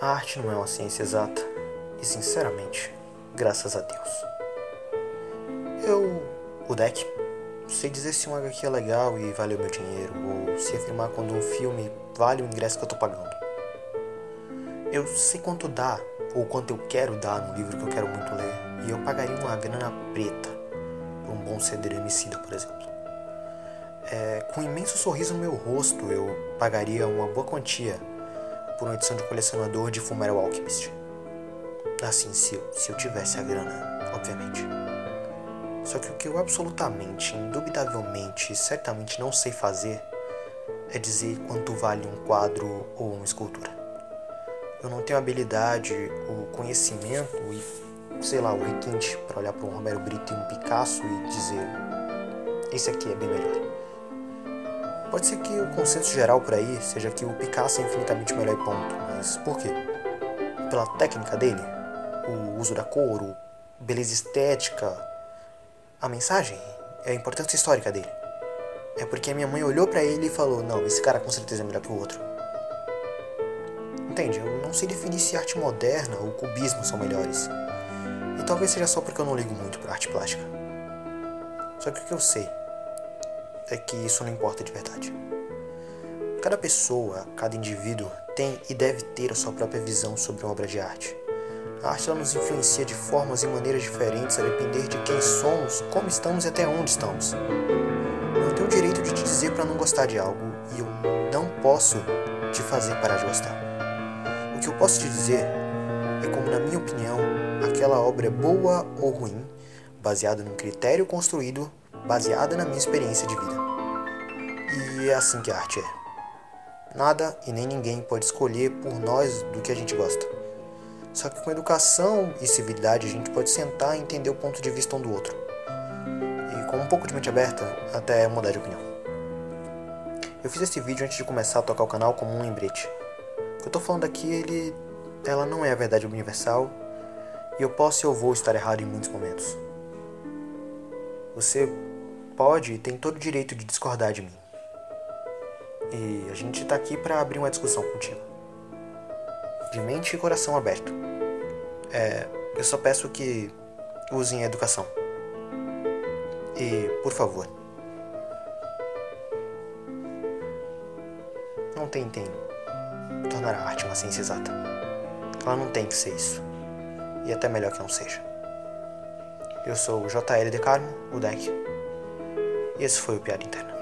A arte não é uma ciência exata, e sinceramente, graças a Deus. Eu, o deck, sei dizer se um HQ é legal e vale o meu dinheiro, ou se afirmar quando um filme vale o ingresso que eu tô pagando. Eu sei quanto dá, ou quanto eu quero dar no livro que eu quero muito ler, e eu pagaria uma grana preta por um bom CD do Emicida, por exemplo. É, com um imenso sorriso no meu rosto, eu pagaria uma boa quantia por uma edição de colecionador de Fullmetal Alchemist. Assim, se eu, se eu tivesse a grana, obviamente. Só que o que eu absolutamente, indubitavelmente, certamente não sei fazer é dizer quanto vale um quadro ou uma escultura. Eu não tenho habilidade, o conhecimento e, sei lá, o requinte para olhar para um Romero Brito e um Picasso e dizer: esse aqui é bem melhor. Pode ser que o consenso geral por aí seja que o Picasso é infinitamente melhor e ponto, mas por quê? Pela técnica dele? O uso da cor, a beleza estética, a mensagem, é a importância histórica dele. É porque a minha mãe olhou para ele e falou: Não, esse cara com certeza é melhor que o outro. Entende? Eu não sei definir se arte moderna ou cubismo são melhores. E talvez seja só porque eu não ligo muito pra arte plástica. Só que o que eu sei é que isso não importa de verdade. Cada pessoa, cada indivíduo tem e deve ter a sua própria visão sobre uma obra de arte. A arte nos influencia de formas e maneiras diferentes a depender de quem somos, como estamos e até onde estamos. Eu tenho o direito de te dizer para não gostar de algo e eu não posso te fazer parar de gostar. O que eu posso te dizer é como, na minha opinião, aquela obra é boa ou ruim, baseada num critério construído baseada na minha experiência de vida. E é assim que a arte é. Nada e nem ninguém pode escolher por nós do que a gente gosta. Só que com educação e civilidade a gente pode sentar e entender o ponto de vista um do outro. E com um pouco de mente aberta, até mudar de opinião. Eu fiz esse vídeo antes de começar a tocar o canal como um lembrete. O que eu tô falando aqui, ele, ela não é a verdade universal, e eu posso e eu vou estar errado em muitos momentos. Você pode e tem todo o direito de discordar de mim. E a gente tá aqui para abrir uma discussão contigo. De mente e coração aberto. É, eu só peço que usem a educação. E, por favor, não tentem tornar a arte uma ciência exata. Ela não tem que ser isso. E até melhor que não seja. Eu sou o JL de Carmo, o Deck, e esse foi o Piada Interna.